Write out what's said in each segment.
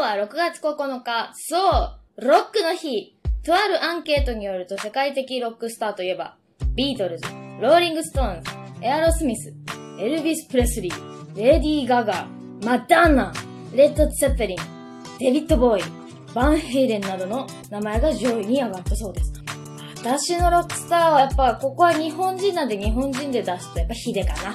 は6月9日、そう、ロックの日。とあるアンケートによると世界的ロックスターといえば、ビートルズ、ローリングストーンズ、エアロスミス、エルビス・プレスリー、レディー・ガガ、マドンナ、レッド・ツェッペリン、デビッド・ボウイ、バンヘイレンなどの名前が上位に上がったそうです。私のロックスターはやっぱ、ここは日本人なんで日本人で出すとやっぱヒデかな。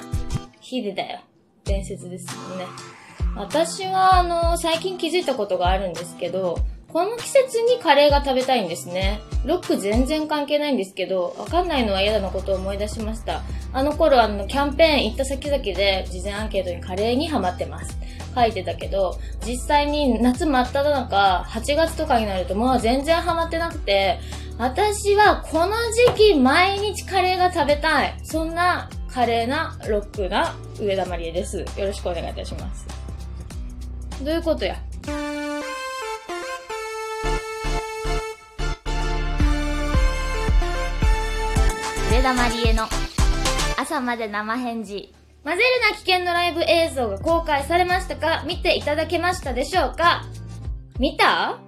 ヒデだよ。伝説ですよね。私は、あの、最近気づいたことがあるんですけど、この季節にカレーが食べたいんですね。ロック全然関係ないんですけど、わかんないのは嫌だなことを思い出しました。あの頃、あの、キャンペーン行った先々で、事前アンケートにカレーにハマってます。書いてたけど、実際に夏真っ只中、8月とかになるともう全然ハマってなくて、私はこの時期毎日カレーが食べたい。そんな華麗なロックな上田まりえです。よろしくお願いいたします。どういうことや？上田まりえの朝まで生返事。混ぜるな危険のライブ映像が公開されましたか？見ていただけましたでしょうか？見た？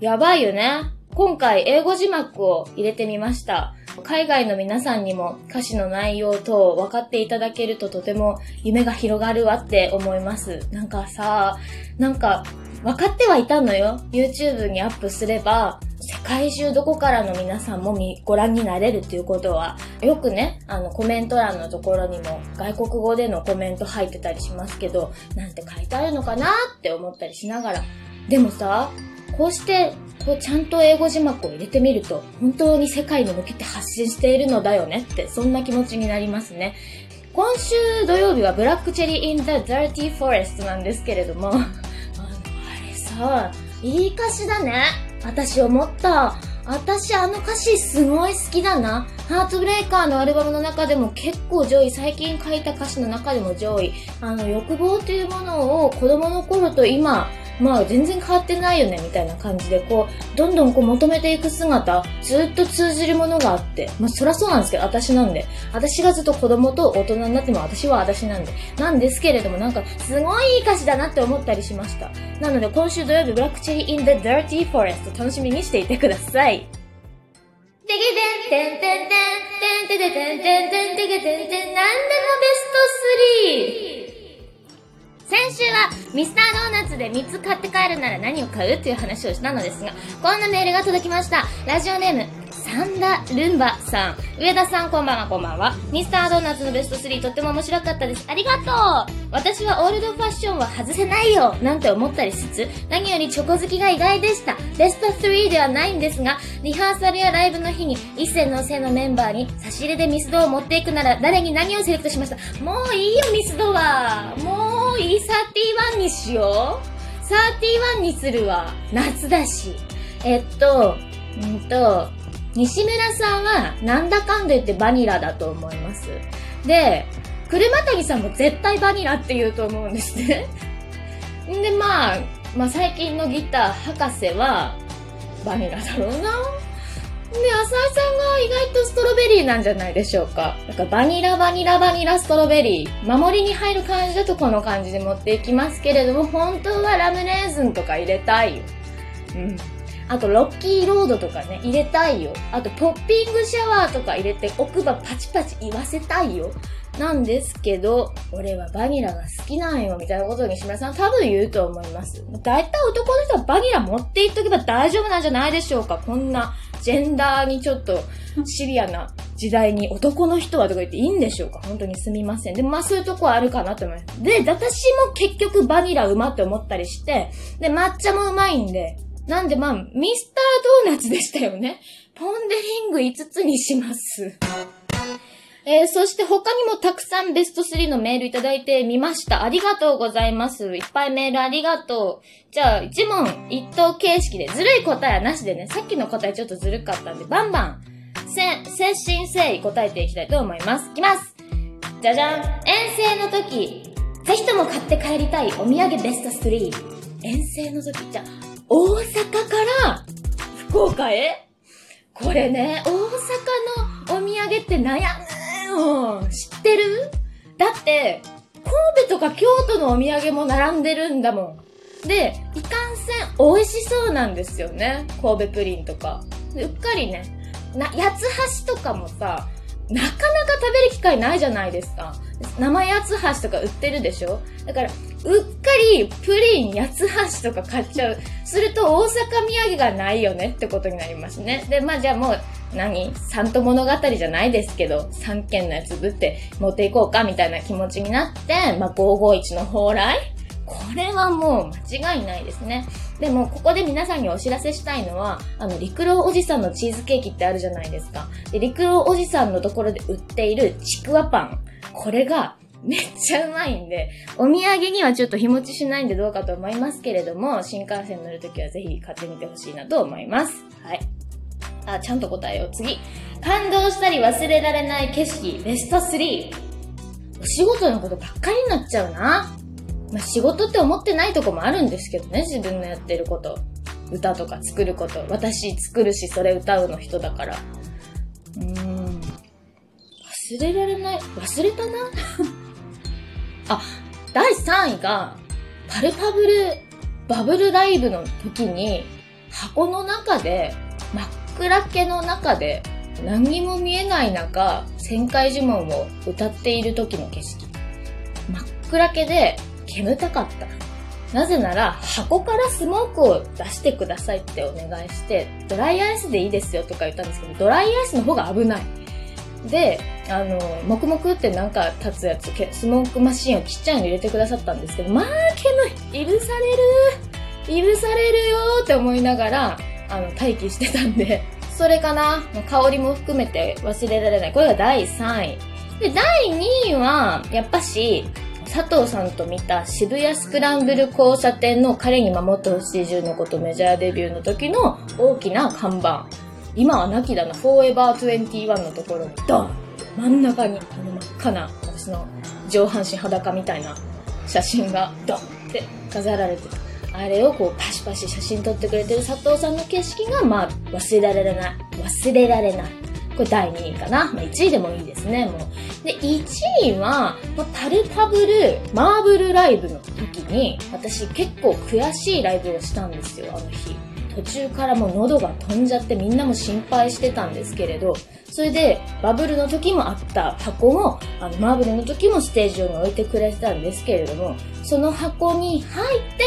やばいよね。今回英語字幕を入れてみました。海外の皆さんにも歌詞の内容等を分かっていただけるととても夢が広がるわって思います。なんかさ、なんか分かってはいたのよ。YouTube にアップすれば、世界中どこからの皆さんもご覧になれるっていうことは、よくね、あのコメント欄のところにも外国語でのコメント入ってたりしますけど、なんて書いてあるのかなって思ったりしながら。でもさ、こうして、こうちゃんと英語字幕を入れてみると、本当に世界に向けて発信しているのだよねって、そんな気持ちになりますね。今週土曜日は Black Cherry in the Dirty Forest なんですけれども、あの、あれさ、いい歌詞だね。私思った。私あの歌詞すごい好きだな。 Heartbreaker のアルバムの中でも結構上位、最近書いた歌詞の中でも上位。あの欲望というものを子供の頃と今、まあ全然変わってないよねみたいな感じでこう、どんどんこう求めていく姿、ずっと通じるものがあって、まあそりゃそうなんですけど、私なんで。私がずっと子供と大人になっても私は私なんで。なんですけれどもなんかすごいいい歌詞だなって思ったりしました。なので今週土曜日、ブラックチェリー in the dirty forest 楽しみにしていてください。てけてんてんてんてんてんてんてんてんてんてけてんてんなんでもベスト 3! 先週はミスタードーナツで3つ買って帰るなら何を買うっていう話をしたのですが、こんなメールが届きました。ラジオネーム、サンダルンバさん。上田さんこんばんはこんばんは。ミスタードーナツのベスト3とっても面白かったです。ありがとう私はオールドファッションは外せないよなんて思ったりしつつ、何よりチョコ好きが意外でした。ベスト3ではないんですが、リハーサルやライブの日に一世のせいのメンバーに差し入れでミスドを持っていくなら誰に何をセレクトしましたもういいよミスドはもういい31にしよう。31にするわ夏だし。えっとうんと西村さんはなんだかんだ言ってバニラだと思います。で車谷さんも絶対バニラって言うと思うんですね。んでまあまあ最近のギター博士はバニラだろうな。で、浅井さんが意外とストロベリーなんじゃないでしょうか。なんかバニラバニラバニラストロベリー。守りに入る感じだとこの感じで持っていきますけれども、本当はラムレーズンとか入れたいよ。うん。あと、ロッキーロードとかね、入れたいよ。あと、ポッピングシャワーとか入れて奥歯パチパチ言わせたいよ。なんですけど、俺はバニラが好きなんよ、みたいなことを西村さん多分言うと思います。大体男の人はバニラ持っていっとけば大丈夫なんじゃないでしょうか。こんな、ジェンダーにちょっとシビアな時代に男の人はとか言っていいんでしょうか？本当にすみません。でもまあそういうとこはあるかなと思います。で、私も結局バニラうまって思ったりして、で、抹茶もうまいんで、なんでまあ、ミスタードーナツでしたよね。ポンデリング5つにします。えー、そして他にもたくさんベスト3のメールいただいてみました。ありがとうございます。いっぱいメールありがとう。じゃあ、一問一答形式で、ずるい答えはなしでね、さっきの答えちょっとずるかったんで、バンバン、せ、精神誠意答えていきたいと思います。いきますじゃじゃん遠征の時、ぜひとも買って帰りたいお土産ベスト3。遠征の時、じゃあ、大阪から福岡へ？これね、大阪のお土産って悩むの。知ってる？だって、神戸とか京都のお土産も並んでるんだもん。で、いかんせん美味しそうなんですよね。神戸プリンとか。うっかりね、な、八つ橋とかもさ、なかなか食べる機会ないじゃないですか。生八つ橋とか売ってるでしょ？だから、うっかりプリン八つ橋とか買っちゃう。すると大阪土産がないよねってことになりますね。で、まあじゃあもう、何？三都物語じゃないですけど、三軒のやつぶって持っていこうかみたいな気持ちになって、まあ551の蓬莱？これはもう間違いないですね。でも、ここで皆さんにお知らせしたいのは、あの、陸路おじさんのチーズケーキってあるじゃないですか。で、陸路おじさんのところで売っているちくわパン。これが、めっちゃうまいんで、お土産にはちょっと日持ちしないんでどうかと思いますけれども、新幹線乗るときはぜひ買ってみてほしいなと思います。はい。あ、ちゃんと答えよう。次。感動したり忘れられない景色、ベスト3。お仕事のことばっかりになっちゃうな。まあ、仕事って思ってないとこもあるんですけどね、自分のやってること。歌とか作ること。私作るし、それ歌うの人だから。うーん。忘れられない。忘れたなあ、第3位が、パルパブル、バブルライブの時に、箱の中で、真っ暗けの中で、何にも見えない中、旋回呪文を歌っている時の景色。真っ暗けで、煙たかった。なぜなら、箱からスモークを出してくださいってお願いして、ドライアイスでいいですよとか言ったんですけど、ドライアイスの方が危ない。で、あの、黙々ってなんか立つやつ、スモークマシンをちっちゃいの入れてくださったんですけど、まあ、煙、いぶされる、いぶされるよって思いながら、あの、待機してたんで、それかな香りも含めて忘れられない。これが第3位。で、第2位は、やっぱし、佐藤さんと見た渋谷スクランブル交差点の彼に守ってほしい10のことメジャーデビューの時の大きな看板。今はなきだな、フォーエバー21のところにドン真ん中に、あの真っ赤な私の上半身裸みたいな写真がドンって飾られてた。あれをこうパシパシ写真撮ってくれてる佐藤さんの景色がまあ忘れられない。忘れられない。これ第2位かな。まあ、1位でもいいですね、もう。で、1位は、まあ、パルパブル、マーブルライブの時に、私結構悔しいライブをしたんですよ、あの日。途中からもう喉が飛んじゃってみんなも心配してたんですけれど、それでバブルの時もあった箱も、あのマーブルの時もステージ上に置いてくれてたんですけれども、その箱に入って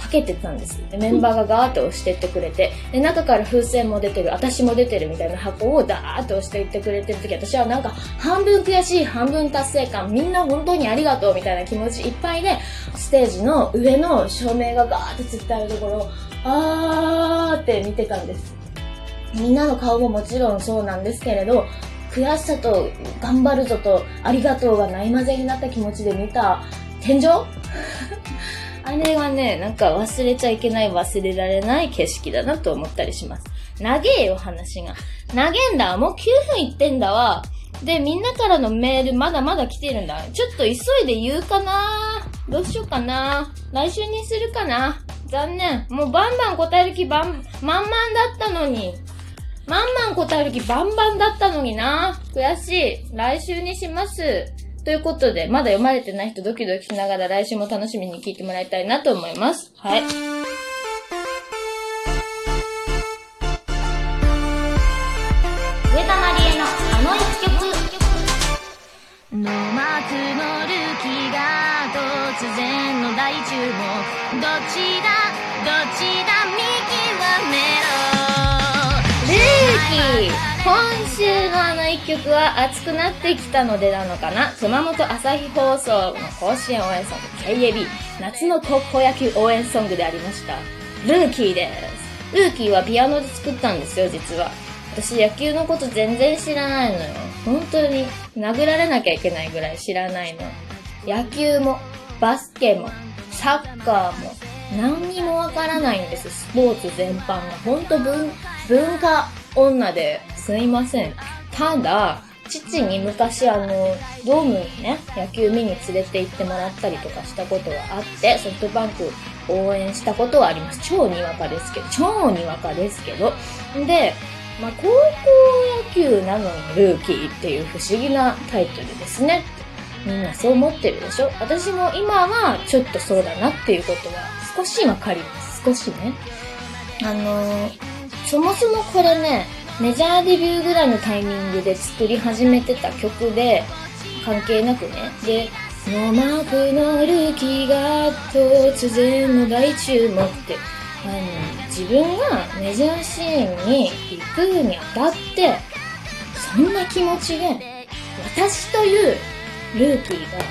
かけてたんです。でメンバーがガーッと押してってくれて、で、中から風船も出てる、私も出てるみたいな箱をダーッと押していってくれてる時、私はなんか半分悔しい、半分達成感、みんな本当にありがとうみたいな気持ちいっぱいで、ステージの上の照明がガーッてつってあるところを、あーって見てたんです。みんなの顔ももちろんそうなんですけれど、悔しさと頑張るぞとありがとうがないまぜになった気持ちで見た天井？あれはね、なんか忘れちゃいけない、忘れられない景色だなと思ったりします。長えよ、話が。長えんだ。もう9分いってんだわ。で、みんなからのメールまだまだ来てるんだ。ちょっと急いで言うかなどうしようかな来週にするかな残念。もうバンバン答える気バン、満々だったのに。まんまん答える気バンバンだったのにな。悔しい。来週にします。ということで、まだ読まれてない人ドキドキしながら来週も楽しみに聞いてもらいたいなと思います。はい。上田まりえのあの一曲。の松のルキが突然の大注目。どっちだ？ルーキー今週のあの一曲は熱くなってきたのでなのかな？熊本朝日放送の甲子園応援ソング KAB 夏の高校野球応援ソングでありました。ルーキーです。ルーキーはピアノで作ったんですよ実は。私野球のこと全然知らないのよ。本当に殴られなきゃいけないぐらい知らないの。野球もバスケもサッカーも何にもわからないんですスポーツ全般が本当文文化女ですいません。ただ、父に昔あの、ドームにね、野球見に連れて行ってもらったりとかしたことがあって、ソフトバンク応援したことはあります。超にわかですけど、超にわかですけど。で、まあ、高校野球なのにルーキーっていう不思議なタイトルですね。みんなそう思ってるでしょ私も今はちょっとそうだなっていうことは少しわかります。少しね。あのー、そもそもこれね、メジャーデビューぐらいのタイミングで作り始めてた曲で、関係なくね。で、ノマークのルーキーが突然の大注目って、あの、自分がメジャーシーンに行くにあたって、そんな気持ちで、私というルーキーが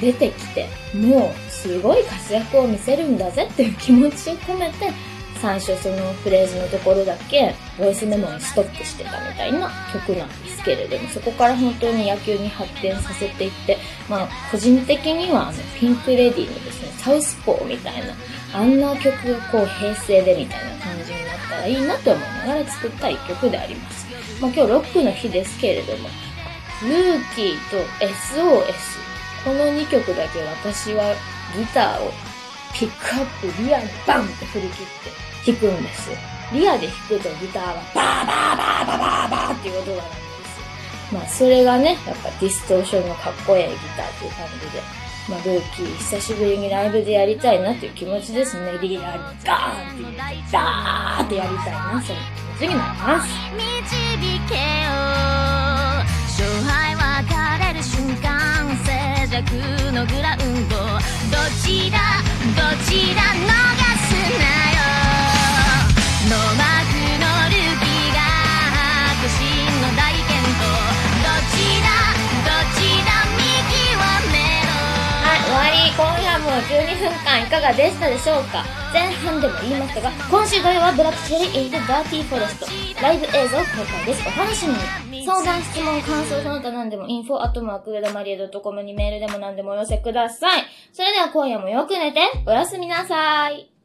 出てきて、もうすごい活躍を見せるんだぜっていう気持ちを込めて、最初そのフレーズのところだけボイスメモにストップしてたみたいな曲なんですけれども、そこから本当に野球に発展させていって、まあ個人的にはあのピンクレディーのですね、サウスポーみたいな、あんな曲がこう平成でみたいな感じになったらいいなと思いながら作った一曲であります。まあ今日ロックの日ですけれども、ルーキーと SOS、この2曲だけ私はギターをピックアップリアにバンって振り切って弾くんです。リアで弾くとギターはバーバーバーバーバーバーっていう音が鳴るんです。まあそれがね、やっぱディストーションのかっこええギターっていう感じで、まあルーキー久しぶりにライブでやりたいなっていう気持ちですね。リアにガーンってガーってやりたいな、その気持ちになります。静寂のグラウンド。どちらどちらのが分間いかがでしたでしょうか？前半でも言いましたが、今週土曜は Black Cherry in Dirty Forest。ライブ映像公開です。お楽しみに。相談、質問、感想、その他何でも、 info アットマーク、上田マリエドットコムにメールでも何でもお寄せください。それでは今夜もよく寝て、おやすみなさい。